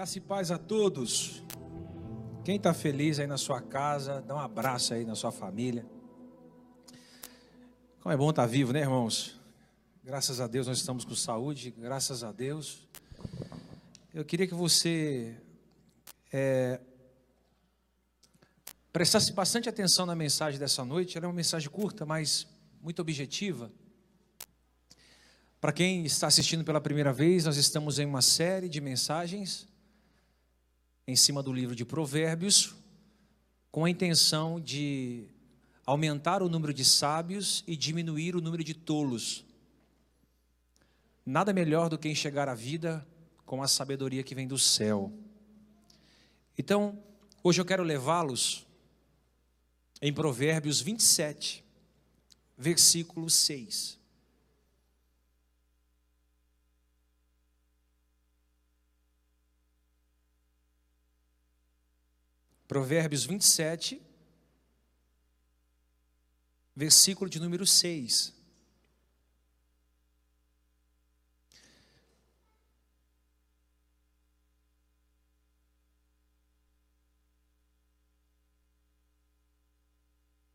Graça e paz a todos. Quem está feliz aí na sua casa, dá um abraço aí na sua família. Como é bom estar tá vivo, né, irmãos? Graças a Deus nós estamos com saúde, graças a Deus. Eu queria que você é, prestasse bastante atenção na mensagem dessa noite. Ela é uma mensagem curta, mas muito objetiva. Para quem está assistindo pela primeira vez, nós estamos em uma série de mensagens em cima do livro de Provérbios, com a intenção de aumentar o número de sábios e diminuir o número de tolos. Nada melhor do que enxergar a vida com a sabedoria que vem do céu. Então, hoje eu quero levá-los em Provérbios 27, versículo 6. Provérbios 27, versículo de número 6.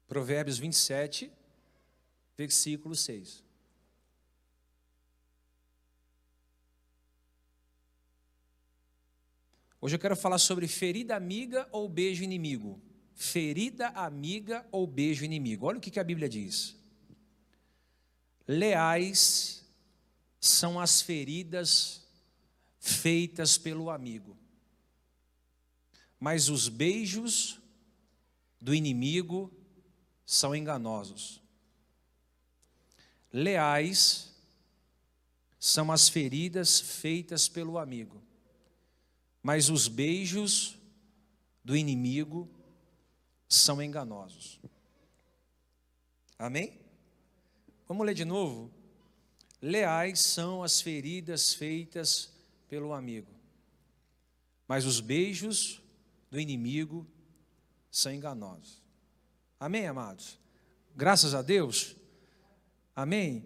Provérbios 27, versículo 6. Hoje eu quero falar sobre ferida amiga ou beijo inimigo. Ferida amiga ou beijo inimigo. Olha o que a Bíblia diz. Leais são as feridas feitas pelo amigo, mas os beijos do inimigo são enganosos. Leais são as feridas feitas pelo amigo, mas os beijos do inimigo são enganosos. Amém? Vamos ler de novo? Leais são as feridas feitas pelo amigo, mas os beijos do inimigo são enganosos. Amém, amados? Graças a Deus. Amém?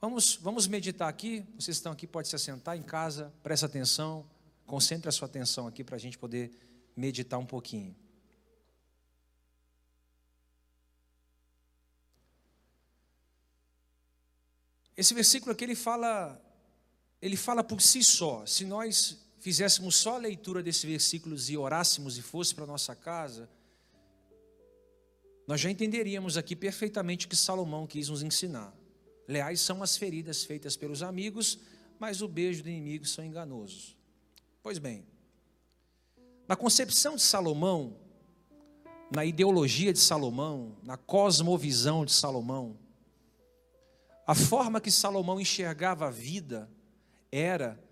Vamos, vamos meditar aqui. Vocês estão aqui, pode se assentar em casa, presta atenção. Concentre a sua atenção aqui para a gente poder meditar um pouquinho. Esse versículo aqui ele fala, ele fala por si só. Se nós fizéssemos só a leitura desses versículos e orássemos e fosse para nossa casa, nós já entenderíamos aqui perfeitamente o que Salomão quis nos ensinar. Leais são as feridas feitas pelos amigos, mas o beijo do inimigo são enganosos. Pois bem, na concepção de Salomão, na ideologia de Salomão, na cosmovisão de Salomão, a forma que Salomão enxergava a vida era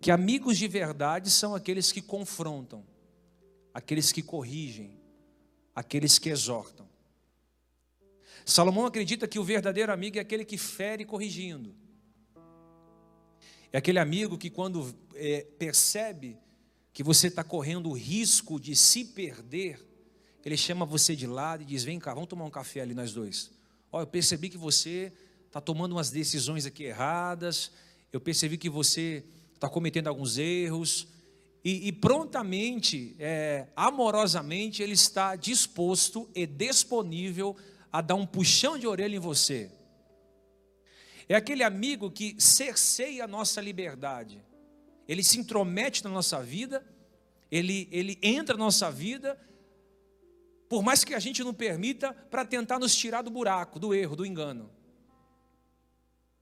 que amigos de verdade são aqueles que confrontam, aqueles que corrigem, aqueles que exortam. Salomão acredita que o verdadeiro amigo é aquele que fere corrigindo, é aquele amigo que, quando é, percebe que você está correndo o risco de se perder, ele chama você de lado e diz: Vem cá, vamos tomar um café ali, nós dois. Ó, eu percebi que você está tomando umas decisões aqui erradas, eu percebi que você está cometendo alguns erros, e, e prontamente, é, amorosamente, ele está disposto e disponível a dar um puxão de orelha em você. É aquele amigo que cerceia a nossa liberdade. Ele se intromete na nossa vida, ele, ele entra na nossa vida, por mais que a gente não permita, para tentar nos tirar do buraco, do erro, do engano.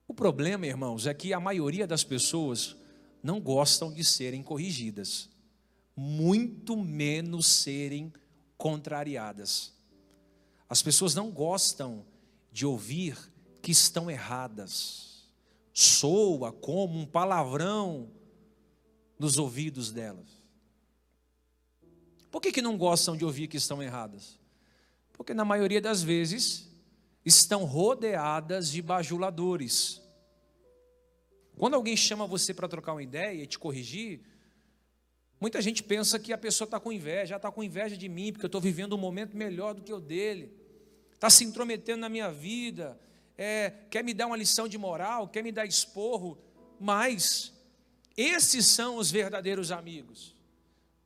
O problema, irmãos, é que a maioria das pessoas não gostam de serem corrigidas, muito menos serem contrariadas. As pessoas não gostam de ouvir que estão erradas. Soa como um palavrão nos ouvidos delas. Por que, que não gostam de ouvir que estão erradas? Porque na maioria das vezes estão rodeadas de bajuladores. Quando alguém chama você para trocar uma ideia e te corrigir, muita gente pensa que a pessoa está com inveja, está com inveja de mim, porque eu estou vivendo um momento melhor do que o dele, está se intrometendo na minha vida, é, quer me dar uma lição de moral, quer me dar esporro, mas esses são os verdadeiros amigos.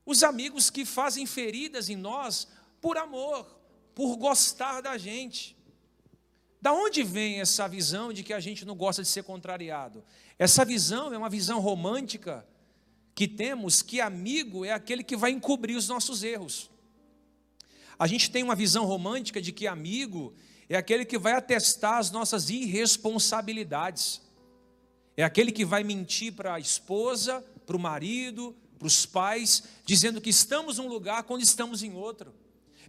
Os amigos que fazem feridas em nós por amor, por gostar da gente. Da onde vem essa visão de que a gente não gosta de ser contrariado? Essa visão é uma visão romântica que temos que amigo é aquele que vai encobrir os nossos erros. A gente tem uma visão romântica de que amigo é aquele que vai atestar as nossas irresponsabilidades. É aquele que vai mentir para a esposa, para o marido, para os pais, dizendo que estamos num lugar quando estamos em outro.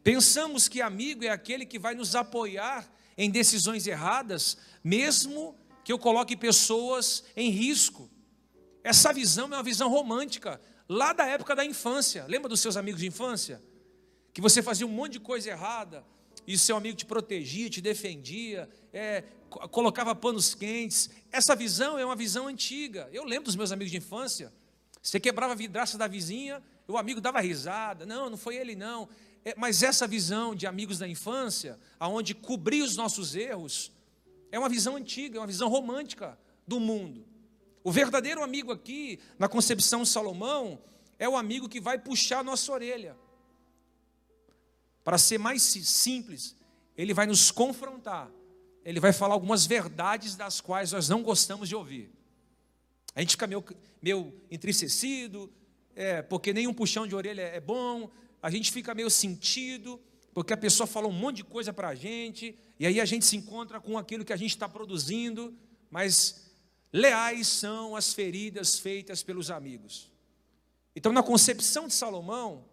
Pensamos que amigo é aquele que vai nos apoiar em decisões erradas, mesmo que eu coloque pessoas em risco. Essa visão é uma visão romântica, lá da época da infância. Lembra dos seus amigos de infância? Que você fazia um monte de coisa errada e seu amigo te protegia, te defendia, é, colocava panos quentes. Essa visão é uma visão antiga. Eu lembro dos meus amigos de infância. Você quebrava a vidraça da vizinha, o amigo dava risada. Não, não foi ele não. É, mas essa visão de amigos da infância, aonde cobrir os nossos erros, é uma visão antiga, é uma visão romântica do mundo. O verdadeiro amigo aqui, na concepção de Salomão, é o amigo que vai puxar a nossa orelha. Para ser mais simples, ele vai nos confrontar. Ele vai falar algumas verdades das quais nós não gostamos de ouvir. A gente fica meio, meio entristecido, é, porque nenhum puxão de orelha é bom, a gente fica meio sentido, porque a pessoa fala um monte de coisa para a gente, e aí a gente se encontra com aquilo que a gente está produzindo, mas Leais são as feridas feitas pelos amigos. Então, na concepção de Salomão,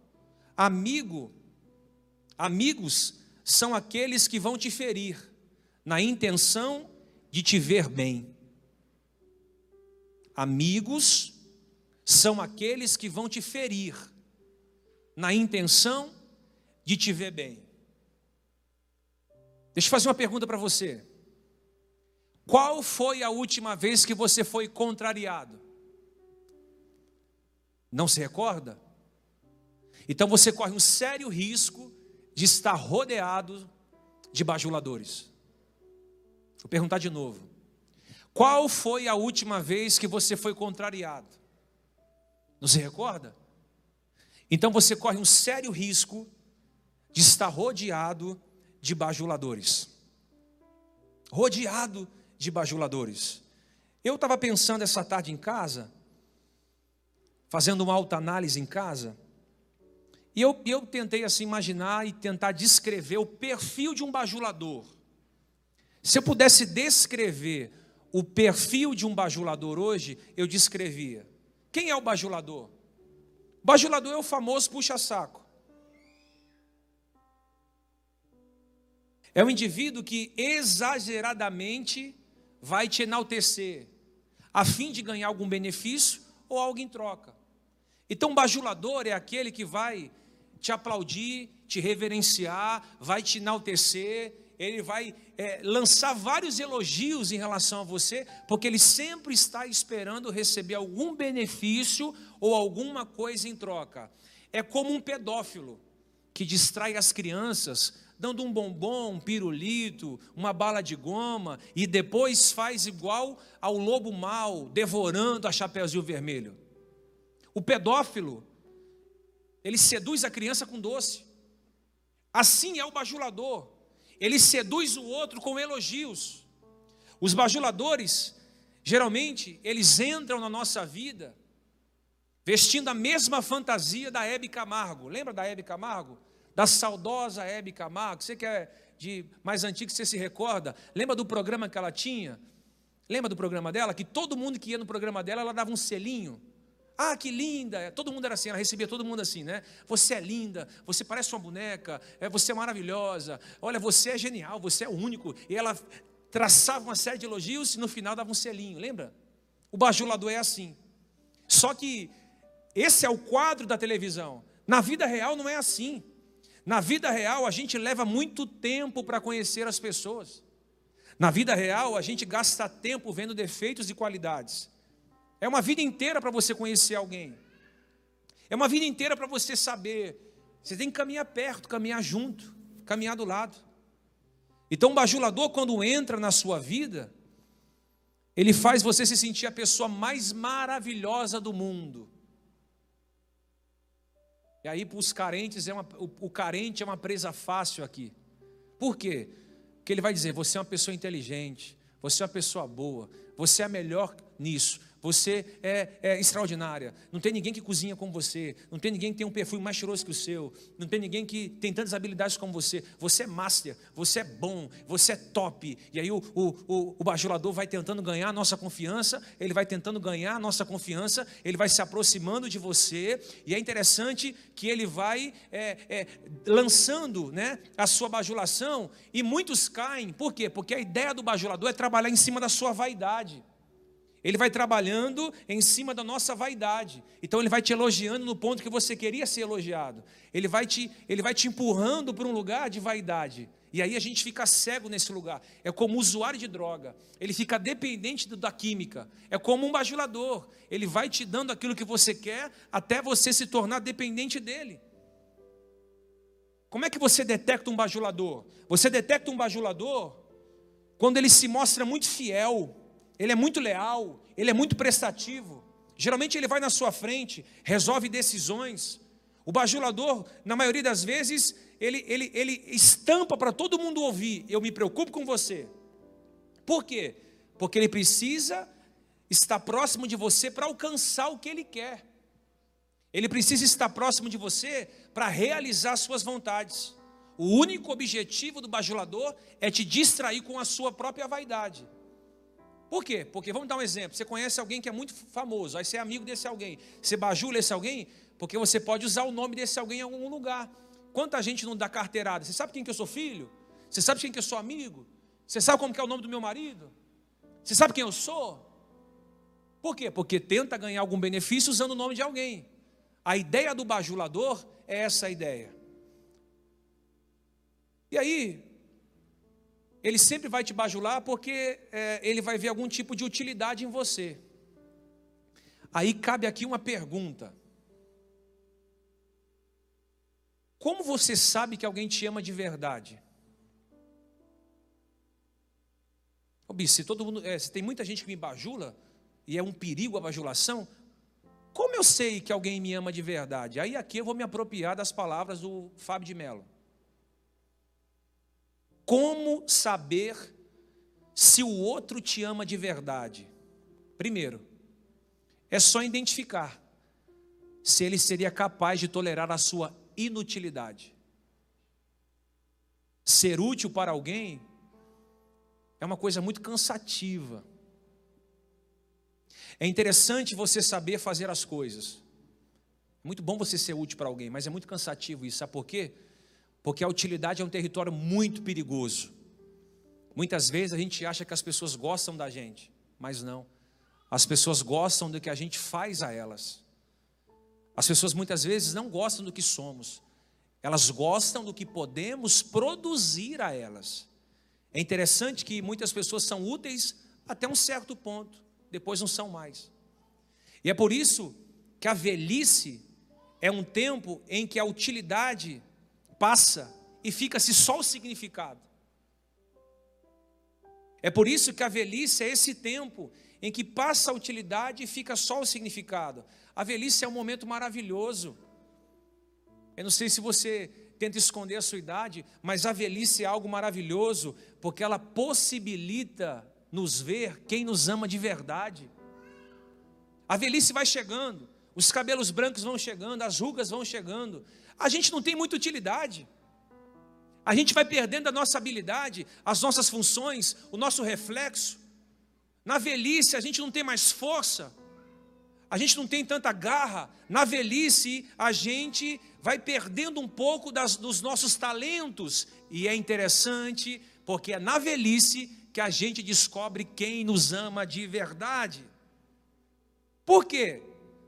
amigo, amigos são aqueles que vão te ferir na intenção de te ver bem. Amigos são aqueles que vão te ferir na intenção de te ver bem. Deixa eu fazer uma pergunta para você. Qual foi a última vez que você foi contrariado? Não se recorda? Então você corre um sério risco de estar rodeado de bajuladores. Vou perguntar de novo. Qual foi a última vez que você foi contrariado? Não se recorda? Então você corre um sério risco de estar rodeado de bajuladores. Rodeado de bajuladores. Eu estava pensando essa tarde em casa, fazendo uma alta análise em casa, e eu, eu tentei assim imaginar e tentar descrever o perfil de um bajulador. Se eu pudesse descrever o perfil de um bajulador hoje, eu descrevia. Quem é o bajulador? O bajulador é o famoso puxa-saco. É um indivíduo que exageradamente vai te enaltecer, a fim de ganhar algum benefício ou algo em troca. Então, bajulador é aquele que vai te aplaudir, te reverenciar, vai te enaltecer, ele vai é, lançar vários elogios em relação a você, porque ele sempre está esperando receber algum benefício ou alguma coisa em troca. É como um pedófilo que distrai as crianças dando um bombom, um pirulito, uma bala de goma, e depois faz igual ao lobo mau, devorando a Chapeuzinho Vermelho. O pedófilo, ele seduz a criança com doce. Assim é o bajulador. Ele seduz o outro com elogios. Os bajuladores, geralmente, eles entram na nossa vida vestindo a mesma fantasia da Hebe Camargo. Lembra da Hebe Camargo? da saudosa Hebe Camargo, você que é de mais antigo, você se recorda? Lembra do programa que ela tinha? Lembra do programa dela? Que todo mundo que ia no programa dela, ela dava um selinho. Ah, que linda! Todo mundo era assim, ela recebia todo mundo assim, né? Você é linda, você parece uma boneca, é, você é maravilhosa, olha, você é genial, você é único. E ela traçava uma série de elogios e no final dava um selinho, lembra? O bajulador é assim. Só que esse é o quadro da televisão. Na vida real não é assim. Na vida real, a gente leva muito tempo para conhecer as pessoas. Na vida real, a gente gasta tempo vendo defeitos e qualidades. É uma vida inteira para você conhecer alguém. É uma vida inteira para você saber. Você tem que caminhar perto, caminhar junto, caminhar do lado. Então, o bajulador, quando entra na sua vida, ele faz você se sentir a pessoa mais maravilhosa do mundo. E aí, para os carentes, é uma, o, o carente é uma presa fácil aqui. Por quê? Porque ele vai dizer: você é uma pessoa inteligente, você é uma pessoa boa, você é melhor nisso, você é, é, extraordinária. Não tem ninguém que cozinha como você. Não tem ninguém que tem um perfume mais cheiroso que o seu. Não tem ninguém que tem tantas habilidades como você. Você é master, você é bom, você é top. E aí o, o, o, o bajulador vai tentando ganhar a nossa confiança, ele vai tentando ganhar a nossa confiança, ele vai se aproximando de você. E é interessante que ele vai é, é, lançando né, a sua bajulação e muitos caem. Por quê? Porque a ideia do bajulador é trabalhar em cima da sua vaidade. Ele vai trabalhando em cima da nossa vaidade. Então ele vai te elogiando no ponto que você queria ser elogiado. Ele vai te, ele vai te empurrando para um lugar de vaidade. E aí a gente fica cego nesse lugar. É como usuário de droga. Ele fica dependente da química. É como um bajulador. Ele vai te dando aquilo que você quer até você se tornar dependente dele. Como é que você detecta um bajulador? Você detecta um bajulador quando ele se mostra muito fiel ele é muito leal, ele é muito prestativo. Geralmente ele vai na sua frente, resolve decisões. O bajulador, na maioria das vezes, ele, ele, ele estampa para todo mundo ouvir: eu me preocupo com você. Por quê? Porque ele precisa estar próximo de você para alcançar o que ele quer. Ele precisa estar próximo de você para realizar suas vontades. O único objetivo do bajulador é te distrair com a sua própria vaidade. Por quê? Porque vamos dar um exemplo. Você conhece alguém que é muito famoso, aí você é amigo desse alguém. Você bajula esse alguém, porque você pode usar o nome desse alguém em algum lugar. Quanta gente não dá carteirada? Você sabe quem que eu sou filho? Você sabe quem que eu sou amigo? Você sabe como que é o nome do meu marido? Você sabe quem eu sou? Por quê? Porque tenta ganhar algum benefício usando o nome de alguém. A ideia do bajulador é essa ideia. E aí, ele sempre vai te bajular porque é, ele vai ver algum tipo de utilidade em você. Aí cabe aqui uma pergunta: Como você sabe que alguém te ama de verdade? Ô, Bis, se todo mundo, é, se tem muita gente que me bajula e é um perigo a bajulação, como eu sei que alguém me ama de verdade? Aí aqui eu vou me apropriar das palavras do Fábio de Mello. Como saber se o outro te ama de verdade? Primeiro, é só identificar se ele seria capaz de tolerar a sua inutilidade. Ser útil para alguém é uma coisa muito cansativa. É interessante você saber fazer as coisas. É muito bom você ser útil para alguém, mas é muito cansativo isso. Sabe por quê? Porque a utilidade é um território muito perigoso. Muitas vezes a gente acha que as pessoas gostam da gente, mas não. As pessoas gostam do que a gente faz a elas. As pessoas muitas vezes não gostam do que somos, elas gostam do que podemos produzir a elas. É interessante que muitas pessoas são úteis até um certo ponto, depois não são mais. E é por isso que a velhice é um tempo em que a utilidade passa e fica-se só o significado. É por isso que a velhice é esse tempo em que passa a utilidade e fica só o significado. A velhice é um momento maravilhoso. Eu não sei se você tenta esconder a sua idade, mas a velhice é algo maravilhoso, porque ela possibilita nos ver quem nos ama de verdade. A velhice vai chegando, os cabelos brancos vão chegando, as rugas vão chegando, a gente não tem muita utilidade. A gente vai perdendo a nossa habilidade, as nossas funções, o nosso reflexo. Na velhice, a gente não tem mais força, a gente não tem tanta garra. Na velhice, a gente vai perdendo um pouco das, dos nossos talentos. E é interessante, porque é na velhice que a gente descobre quem nos ama de verdade. Por quê?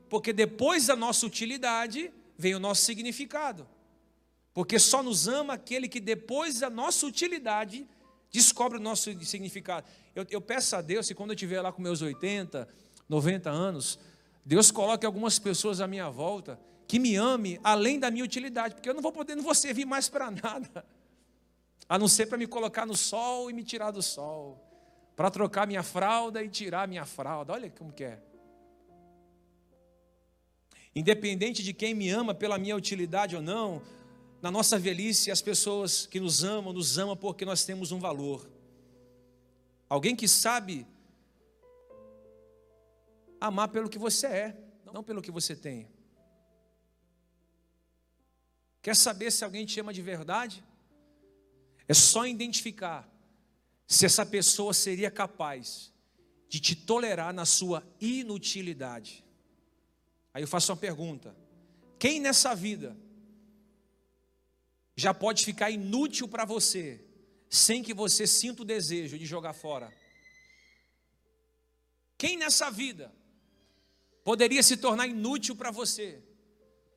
Porque depois da nossa utilidade, vem o nosso significado. Porque só nos ama aquele que depois da nossa utilidade descobre o nosso significado. Eu, eu peço a Deus que quando eu estiver lá com meus 80, 90 anos, Deus coloque algumas pessoas à minha volta que me ame além da minha utilidade, porque eu não vou poder, não vou servir mais para nada, a não ser para me colocar no sol e me tirar do sol, para trocar minha fralda e tirar minha fralda. Olha como que é. Independente de quem me ama pela minha utilidade ou não, na nossa velhice, as pessoas que nos amam, nos amam porque nós temos um valor. Alguém que sabe amar pelo que você é, não pelo que você tem. Quer saber se alguém te ama de verdade? É só identificar se essa pessoa seria capaz de te tolerar na sua inutilidade. Aí eu faço uma pergunta: quem nessa vida já pode ficar inútil para você, sem que você sinta o desejo de jogar fora? Quem nessa vida poderia se tornar inútil para você,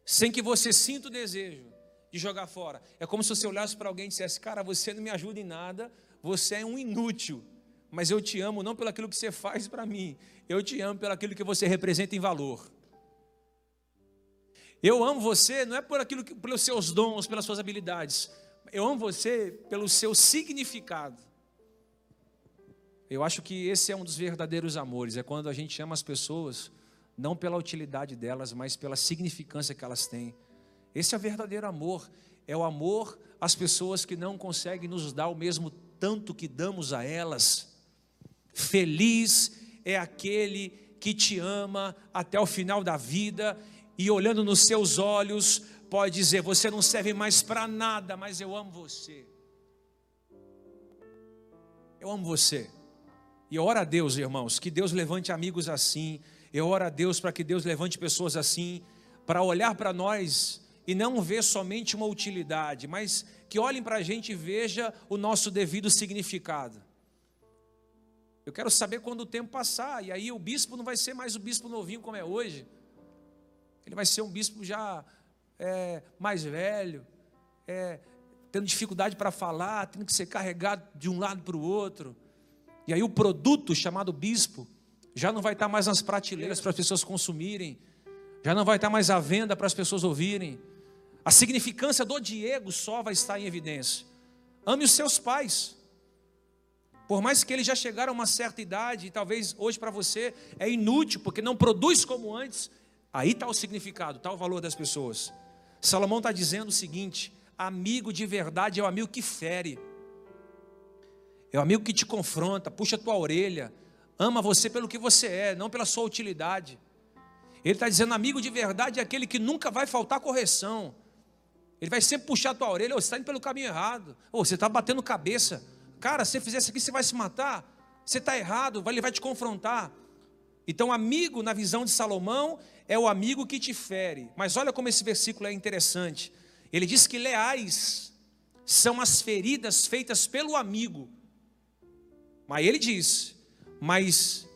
sem que você sinta o desejo de jogar fora? É como se você olhasse para alguém e dissesse: Cara, você não me ajuda em nada, você é um inútil, mas eu te amo não pelo aquilo que você faz para mim, eu te amo pelo aquilo que você representa em valor. Eu amo você não é por aquilo que, pelos seus dons, pelas suas habilidades. Eu amo você pelo seu significado. Eu acho que esse é um dos verdadeiros amores, é quando a gente ama as pessoas não pela utilidade delas, mas pela significância que elas têm. Esse é o verdadeiro amor, é o amor às pessoas que não conseguem nos dar o mesmo tanto que damos a elas. Feliz é aquele que te ama até o final da vida e olhando nos seus olhos, pode dizer: Você não serve mais para nada, mas eu amo você. Eu amo você. E ora a Deus, irmãos, que Deus levante amigos assim. Eu oro a Deus para que Deus levante pessoas assim, para olhar para nós e não ver somente uma utilidade, mas que olhem para a gente e veja o nosso devido significado. Eu quero saber quando o tempo passar, e aí o bispo não vai ser mais o bispo novinho como é hoje. Ele vai ser um bispo já é, mais velho, é, tendo dificuldade para falar, tendo que ser carregado de um lado para o outro. E aí o produto chamado bispo já não vai estar mais nas prateleiras para as pessoas consumirem, já não vai estar mais à venda para as pessoas ouvirem. A significância do Diego só vai estar em evidência. Ame os seus pais. Por mais que eles já chegaram a uma certa idade, e talvez hoje para você é inútil, porque não produz como antes, Aí está o significado, está o valor das pessoas. Salomão está dizendo o seguinte: amigo de verdade é o amigo que fere, é o amigo que te confronta, puxa a tua orelha, ama você pelo que você é, não pela sua utilidade. Ele está dizendo: amigo de verdade é aquele que nunca vai faltar correção. Ele vai sempre puxar a tua orelha, oh, você está indo pelo caminho errado, oh, você está batendo cabeça. Cara, se você fizer isso aqui, você vai se matar. Você está errado, ele vai te confrontar. Então, amigo, na visão de Salomão, é o amigo que te fere. Mas olha como esse versículo é interessante. Ele diz que leais são as feridas feitas pelo amigo. Mas ele diz: mas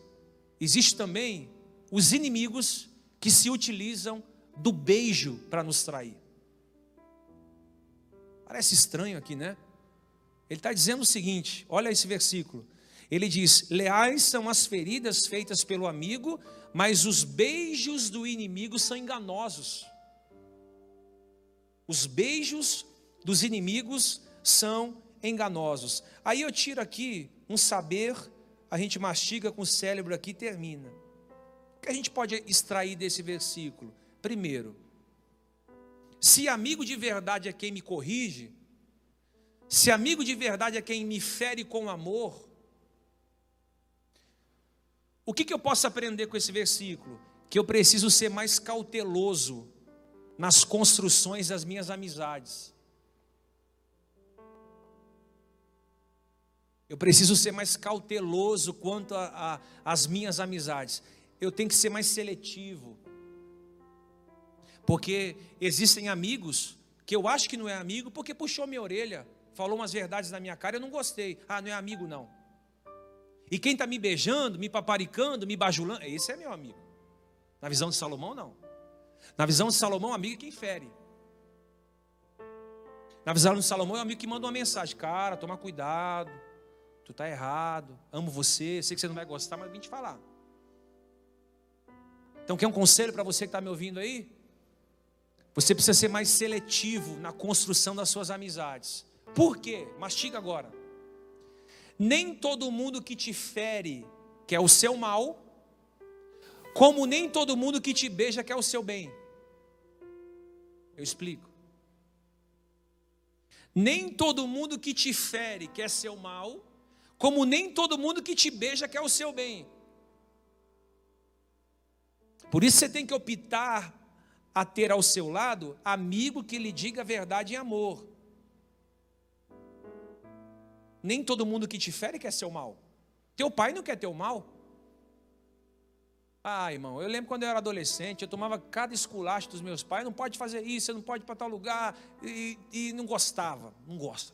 existe também os inimigos que se utilizam do beijo para nos trair. Parece estranho aqui, né? Ele está dizendo o seguinte: olha esse versículo. Ele diz: Leais são as feridas feitas pelo amigo, mas os beijos do inimigo são enganosos. Os beijos dos inimigos são enganosos. Aí eu tiro aqui um saber, a gente mastiga com o cérebro aqui e termina. O que a gente pode extrair desse versículo? Primeiro, se amigo de verdade é quem me corrige, se amigo de verdade é quem me fere com amor, o que, que eu posso aprender com esse versículo? Que eu preciso ser mais cauteloso nas construções das minhas amizades. Eu preciso ser mais cauteloso quanto às minhas amizades. Eu tenho que ser mais seletivo. Porque existem amigos que eu acho que não é amigo porque puxou minha orelha, falou umas verdades na minha cara, eu não gostei. Ah, não é amigo não. E quem está me beijando, me paparicando, me bajulando, esse é meu amigo. Na visão de Salomão, não. Na visão de Salomão, amigo é quem fere. Na visão de Salomão, é um amigo que manda uma mensagem: Cara, toma cuidado, tu está errado, amo você, sei que você não vai gostar, mas vim te falar. Então, quer um conselho para você que está me ouvindo aí? Você precisa ser mais seletivo na construção das suas amizades. Por quê? Mastiga agora. Nem todo mundo que te fere quer o seu mal, como nem todo mundo que te beija quer o seu bem. Eu explico. Nem todo mundo que te fere quer seu mal, como nem todo mundo que te beija quer o seu bem. Por isso você tem que optar a ter ao seu lado amigo que lhe diga a verdade em amor. Nem todo mundo que te fere quer seu mal. Teu pai não quer teu mal. Ah, irmão, eu lembro quando eu era adolescente, eu tomava cada esculacho dos meus pais, não pode fazer isso, você não pode ir para tal lugar, e, e não gostava, não gosta.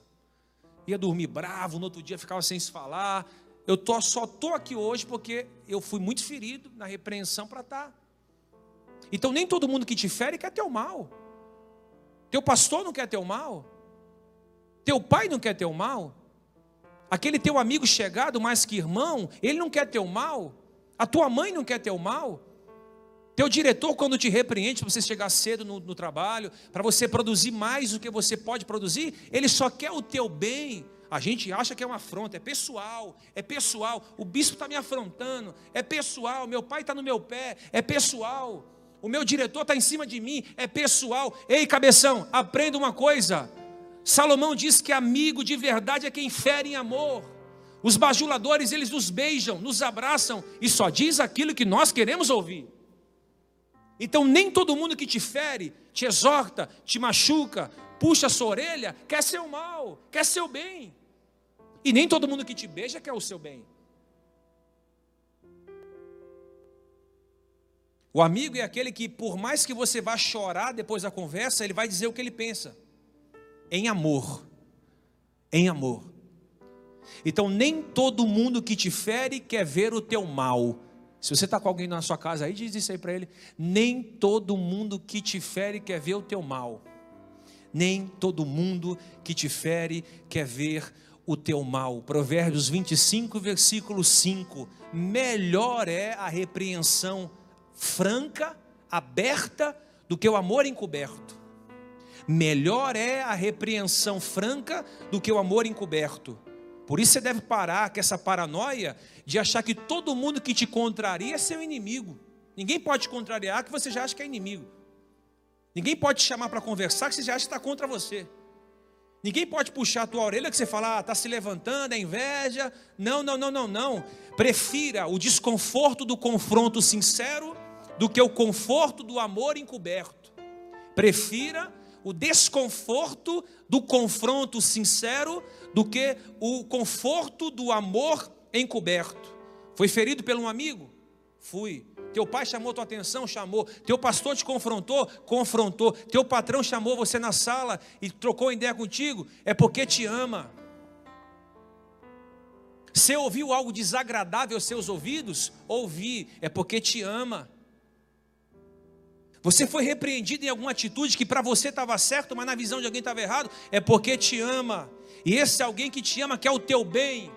Ia dormir bravo, no outro dia ficava sem se falar. Eu tô, só estou aqui hoje porque eu fui muito ferido na repreensão para estar. Tá. Então nem todo mundo que te fere quer teu mal. Teu pastor não quer teu mal. Teu pai não quer teu mal. Aquele teu amigo chegado, mais que irmão, ele não quer teu mal. A tua mãe não quer teu mal. Teu diretor, quando te repreende para você chegar cedo no, no trabalho, para você produzir mais do que você pode produzir, ele só quer o teu bem. A gente acha que é uma afronta, é pessoal, é pessoal. O bispo está me afrontando, é pessoal. Meu pai está no meu pé, é pessoal. O meu diretor está em cima de mim, é pessoal. Ei, cabeção, aprenda uma coisa. Salomão diz que amigo de verdade é quem fere em amor. Os bajuladores, eles nos beijam, nos abraçam e só diz aquilo que nós queremos ouvir. Então, nem todo mundo que te fere, te exorta, te machuca, puxa a sua orelha, quer seu mal, quer seu bem. E nem todo mundo que te beija quer o seu bem. O amigo é aquele que, por mais que você vá chorar depois da conversa, ele vai dizer o que ele pensa. Em amor. Em amor. Então, nem todo mundo que te fere quer ver o teu mal. Se você está com alguém na sua casa aí, diz isso aí para ele. Nem todo mundo que te fere quer ver o teu mal. Nem todo mundo que te fere quer ver o teu mal. Provérbios 25, versículo 5. Melhor é a repreensão franca, aberta, do que o amor encoberto. Melhor é a repreensão franca do que o amor encoberto. Por isso você deve parar com essa paranoia de achar que todo mundo que te contraria é seu inimigo. Ninguém pode te contrariar que você já acha que é inimigo. Ninguém pode te chamar para conversar que você já acha que está contra você. Ninguém pode puxar a tua orelha que você fala, ah, está se levantando, é inveja. Não, não, não, não, não. Prefira o desconforto do confronto sincero do que o conforto do amor encoberto. Prefira o desconforto do confronto sincero do que o conforto do amor encoberto. Foi ferido por um amigo? Fui. Teu pai chamou tua atenção? Chamou. Teu pastor te confrontou? Confrontou. Teu patrão chamou você na sala e trocou ideia contigo? É porque te ama. Você ouviu algo desagradável aos seus ouvidos? Ouvi, é porque te ama. Você foi repreendido em alguma atitude que para você estava certo, mas na visão de alguém estava errado, é porque te ama. E esse alguém que te ama quer o teu bem.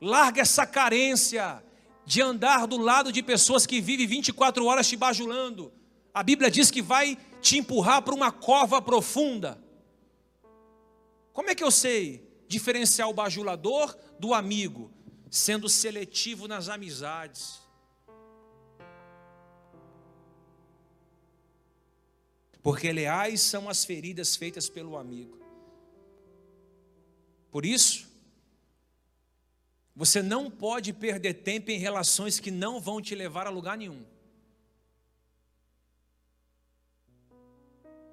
Larga essa carência de andar do lado de pessoas que vivem 24 horas te bajulando. A Bíblia diz que vai te empurrar para uma cova profunda. Como é que eu sei diferenciar o bajulador do amigo? Sendo seletivo nas amizades. Porque leais são as feridas feitas pelo amigo. Por isso, você não pode perder tempo em relações que não vão te levar a lugar nenhum.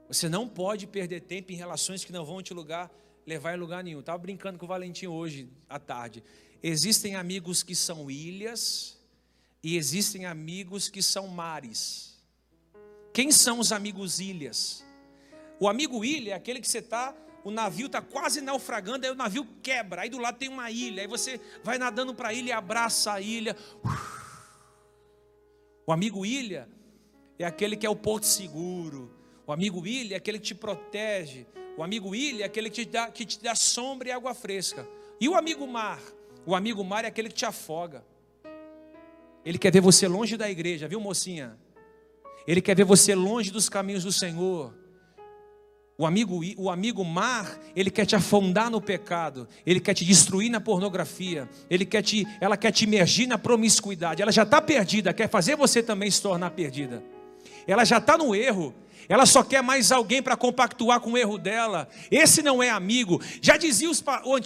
Você não pode perder tempo em relações que não vão te lugar, levar a lugar nenhum. Estava brincando com o Valentim hoje à tarde. Existem amigos que são ilhas e existem amigos que são mares. Quem são os amigos ilhas? O amigo ilha é aquele que você está, o navio está quase naufragando, aí o navio quebra, aí do lado tem uma ilha, aí você vai nadando para a ilha e abraça a ilha. O amigo ilha é aquele que é o porto seguro. O amigo ilha é aquele que te protege. O amigo ilha é aquele que te dá, que te dá sombra e água fresca. E o amigo mar? O amigo mar é aquele que te afoga. Ele quer ver você longe da igreja, viu, mocinha? Ele quer ver você longe dos caminhos do Senhor. O amigo, o amigo mar, ele quer te afundar no pecado, ele quer te destruir na pornografia, ele quer te, ela quer te imergir na promiscuidade. Ela já está perdida, quer fazer você também se tornar perdida. Ela já está no erro, ela só quer mais alguém para compactuar com o erro dela. Esse não é amigo. Já diziam os,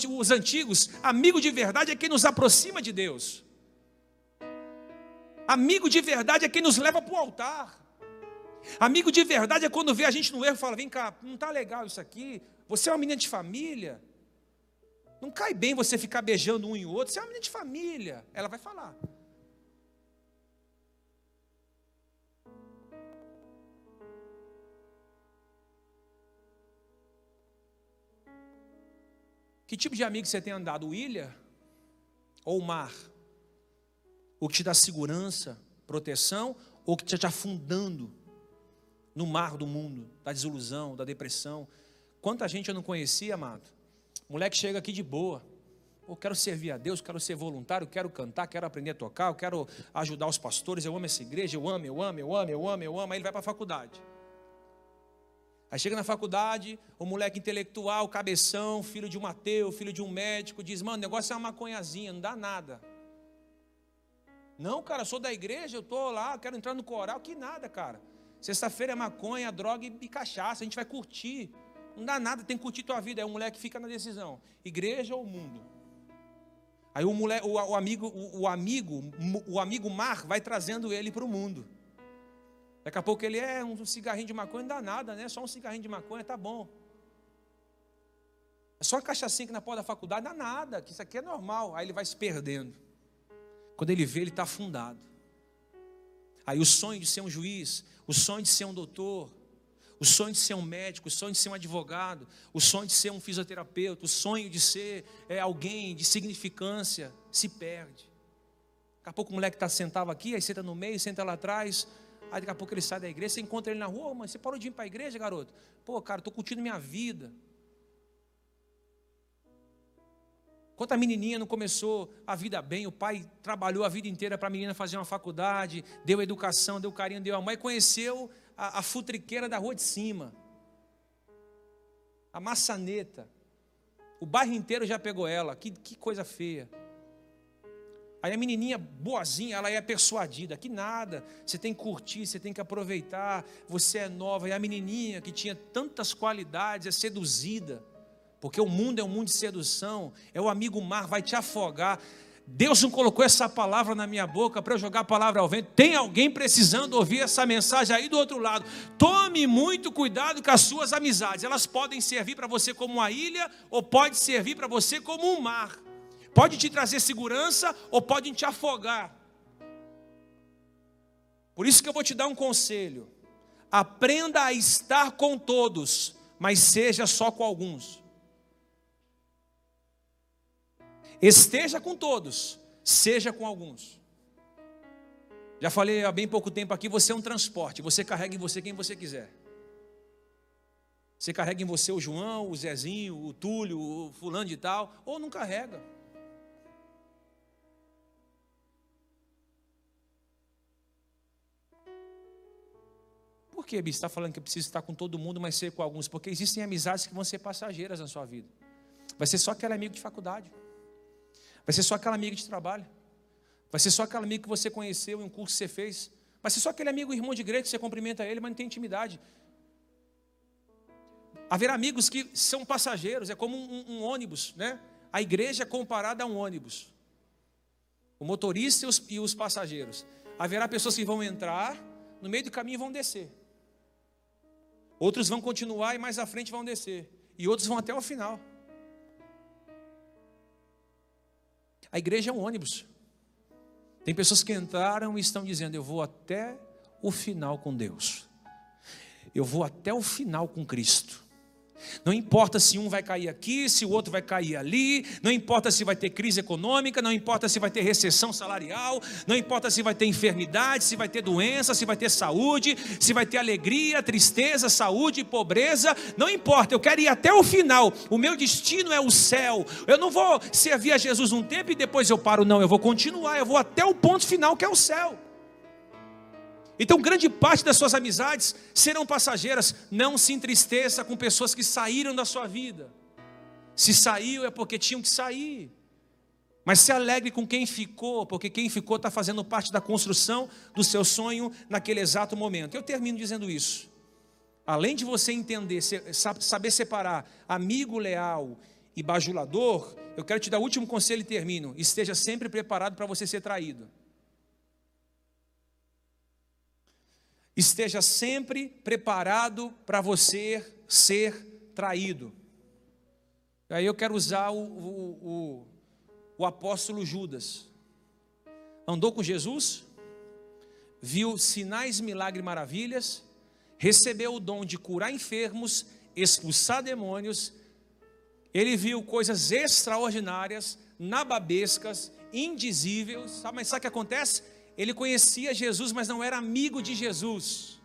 os antigos: amigo de verdade é quem nos aproxima de Deus. Amigo de verdade é quem nos leva para o altar. Amigo de verdade é quando vê a gente no erro e fala: vem cá, não está legal isso aqui. Você é uma menina de família. Não cai bem você ficar beijando um e outro. Você é uma menina de família. Ela vai falar. Que tipo de amigo você tem andado? Ilha ou mar? O que te dá segurança, proteção, ou que está te afundando no mar do mundo, da desilusão, da depressão. Quanta gente eu não conhecia, amado. Moleque chega aqui de boa. Eu quero servir a Deus, quero ser voluntário, quero cantar, quero aprender a tocar, eu quero ajudar os pastores, eu amo essa igreja, eu amo, eu amo, eu amo, eu amo, eu amo. Aí ele vai para a faculdade. Aí chega na faculdade, o moleque intelectual, cabeção, filho de um ateu, filho de um médico, diz: Mano, o negócio é uma maconhazinha, não dá nada. Não, cara, sou da igreja, eu estou lá, quero entrar no coral, que nada, cara. Sexta-feira é maconha, droga e cachaça, a gente vai curtir. Não dá nada, tem que curtir tua vida. Aí o moleque fica na decisão: igreja ou mundo? Aí o, moleque, o, o amigo, o, o, amigo, o amigo mar vai trazendo ele para o mundo. Daqui a pouco ele é um cigarrinho de maconha, não dá nada, né? Só um cigarrinho de maconha, tá bom. É só uma cachaçinha que na porta da faculdade, dá nada, que isso aqui é normal. Aí ele vai se perdendo. Quando ele vê, ele está afundado. Aí o sonho de ser um juiz, o sonho de ser um doutor, o sonho de ser um médico, o sonho de ser um advogado, o sonho de ser um fisioterapeuta, o sonho de ser é, alguém de significância, se perde. Daqui a pouco o moleque está sentado aqui, aí senta no meio, senta lá atrás, Aí daqui a pouco ele sai da igreja, você encontra ele na rua, oh, mas você parou de ir para a igreja, garoto? Pô, cara, estou curtindo minha vida. Quando a menininha não começou a vida bem, o pai trabalhou a vida inteira para a menina fazer uma faculdade, deu educação, deu carinho, deu amor, e conheceu a, a futriqueira da rua de cima, a maçaneta. O bairro inteiro já pegou ela, que, que coisa feia. Aí a menininha boazinha, ela é persuadida, que nada, você tem que curtir, você tem que aproveitar, você é nova. E a menininha que tinha tantas qualidades é seduzida, porque o mundo é um mundo de sedução, é o amigo mar, vai te afogar. Deus não colocou essa palavra na minha boca para eu jogar a palavra ao vento. Tem alguém precisando ouvir essa mensagem aí do outro lado. Tome muito cuidado com as suas amizades. Elas podem servir para você como uma ilha ou pode servir para você como um mar. Pode te trazer segurança ou pode te afogar. Por isso que eu vou te dar um conselho. Aprenda a estar com todos, mas seja só com alguns. Esteja com todos, seja com alguns. Já falei há bem pouco tempo aqui, você é um transporte, você carrega em você quem você quiser. Você carrega em você o João, o Zezinho, o Túlio, o fulano de tal, ou não carrega. Por que, Bi, está falando que eu preciso estar com todo mundo, mas ser com alguns? Porque existem amizades que vão ser passageiras na sua vida. Vai ser só aquele amigo de faculdade. Vai ser só aquela amiga de trabalho. Vai ser só aquele amigo que você conheceu em um curso que você fez. Vai ser só aquele amigo irmão de igreja que você cumprimenta ele, mas não tem intimidade. Haverá amigos que são passageiros, é como um, um, ônibus, né? A igreja é comparada a um ônibus. O motorista e os, e os passageiros. Haverá pessoas que vão entrar, no meio do caminho vão descer. Outros vão continuar e mais à frente vão descer. E outros vão até o final. A igreja é um ônibus. Tem pessoas que entraram e estão dizendo: Eu vou até o final com Deus. Eu vou até o final com Cristo. Não importa se um vai cair aqui, se o outro vai cair ali, não importa se vai ter crise econômica, não importa se vai ter recessão salarial, não importa se vai ter enfermidade, se vai ter doença, se vai ter saúde, se vai ter alegria, tristeza, saúde, pobreza, não importa, eu quero ir até o final. O meu destino é o céu. Eu não vou servir a Jesus um tempo e depois eu paro, não, eu vou continuar, eu vou até o ponto final que é o céu. Então, grande parte das suas amizades serão passageiras. Não se entristeça com pessoas que saíram da sua vida. Se saiu é porque tinham que sair. Mas se alegre com quem ficou, porque quem ficou está fazendo parte da construção do seu sonho naquele exato momento. Eu termino dizendo isso. Além de você entender, saber separar amigo leal e bajulador, eu quero te dar o último conselho e termino. Esteja sempre preparado para você ser traído. Esteja sempre preparado para você ser traído. Aí eu quero usar o, o, o, o apóstolo Judas. Andou com Jesus, viu sinais, milagres maravilhas, recebeu o dom de curar enfermos, expulsar demônios, ele viu coisas extraordinárias, nababescas, indizíveis, sabe? mas sabe o que acontece? Ele conhecia Jesus, mas não era amigo de Jesus.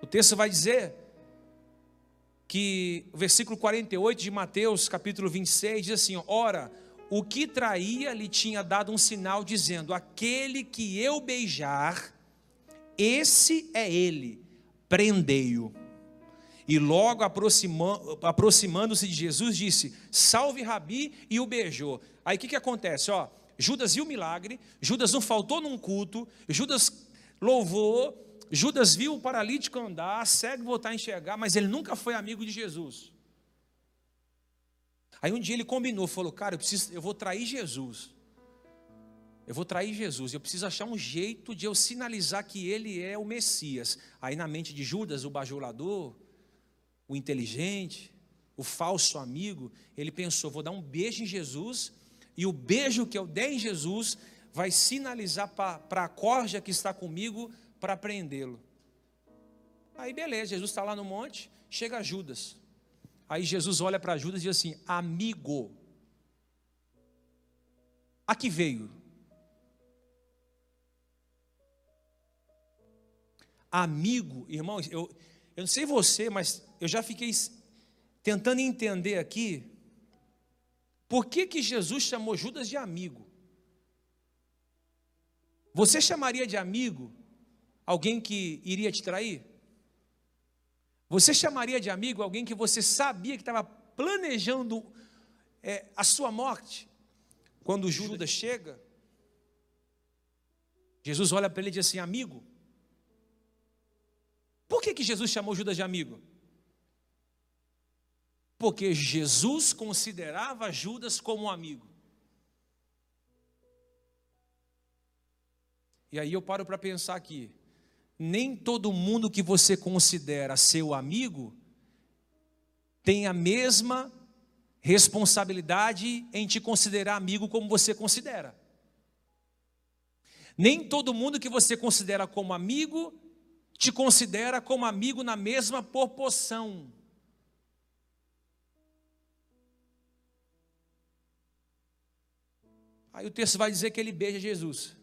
O texto vai dizer que o versículo 48 de Mateus, capítulo 26, diz assim: Ora, o que traía lhe tinha dado um sinal, dizendo: Aquele que eu beijar, esse é ele, prendei-o. E logo aproximando-se de Jesus, disse: Salve Rabi, e o beijou. Aí o que, que acontece? Ó, Judas viu o milagre, Judas não faltou num culto, Judas louvou, Judas viu o paralítico andar, cego voltar a enxergar, mas ele nunca foi amigo de Jesus. Aí um dia ele combinou, falou: Cara, eu, preciso, eu vou trair Jesus. Eu vou trair Jesus, eu preciso achar um jeito de eu sinalizar que ele é o Messias. Aí na mente de Judas, o bajulador, o inteligente, o falso amigo, ele pensou: vou dar um beijo em Jesus e o beijo que eu der em Jesus vai sinalizar para a corja que está comigo para prendê-lo. Aí beleza, Jesus está lá no monte, chega Judas. Aí Jesus olha para Judas e diz assim: Amigo, aqui veio. Amigo, irmãos, eu, eu não sei você, mas eu já fiquei tentando entender aqui por que, que Jesus chamou Judas de amigo? Você chamaria de amigo alguém que iria te trair? Você chamaria de amigo alguém que você sabia que estava planejando é, a sua morte? Quando Judas chega, Jesus olha para ele e diz assim: Amigo. Por que, que Jesus chamou Judas de amigo? Porque Jesus considerava Judas como um amigo. E aí eu paro para pensar aqui. Nem todo mundo que você considera seu amigo tem a mesma responsabilidade em te considerar amigo como você considera. Nem todo mundo que você considera como amigo te considera como amigo na mesma proporção. Aí o texto vai dizer que ele beija Jesus.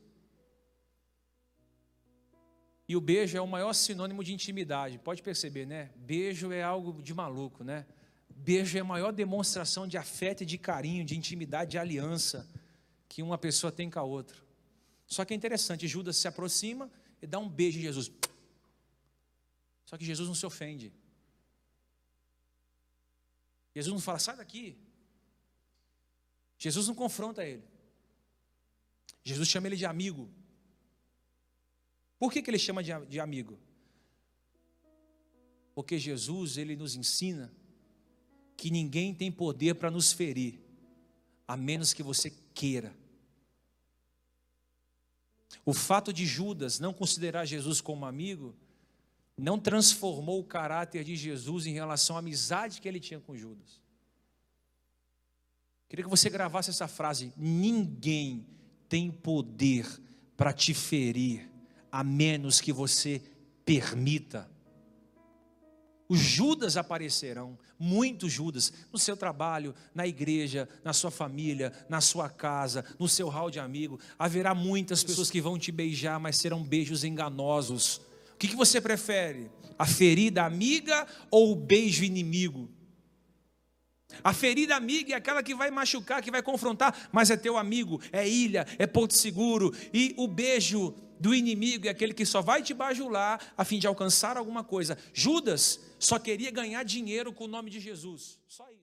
E o beijo é o maior sinônimo de intimidade. Pode perceber, né? Beijo é algo de maluco, né? Beijo é a maior demonstração de afeto e de carinho, de intimidade, de aliança que uma pessoa tem com a outra. Só que é interessante, Judas se aproxima e dá um beijo em Jesus. Só que Jesus não se ofende. Jesus não fala, sai daqui. Jesus não confronta ele. Jesus chama ele de amigo. Por que, que ele chama de, de amigo? Porque Jesus, ele nos ensina que ninguém tem poder para nos ferir, a menos que você queira. O fato de Judas não considerar Jesus como amigo, não transformou o caráter de Jesus em relação à amizade que ele tinha com Judas. Queria que você gravasse essa frase: ninguém tem poder para te ferir, a menos que você permita. Os Judas aparecerão, muitos Judas, no seu trabalho, na igreja, na sua família, na sua casa, no seu hall de amigo. Haverá muitas pessoas que vão te beijar, mas serão beijos enganosos. O que, que você prefere? A ferida amiga ou o beijo inimigo? A ferida amiga é aquela que vai machucar, que vai confrontar, mas é teu amigo, é ilha, é ponto seguro. E o beijo do inimigo é aquele que só vai te bajular a fim de alcançar alguma coisa. Judas só queria ganhar dinheiro com o nome de Jesus. Só isso.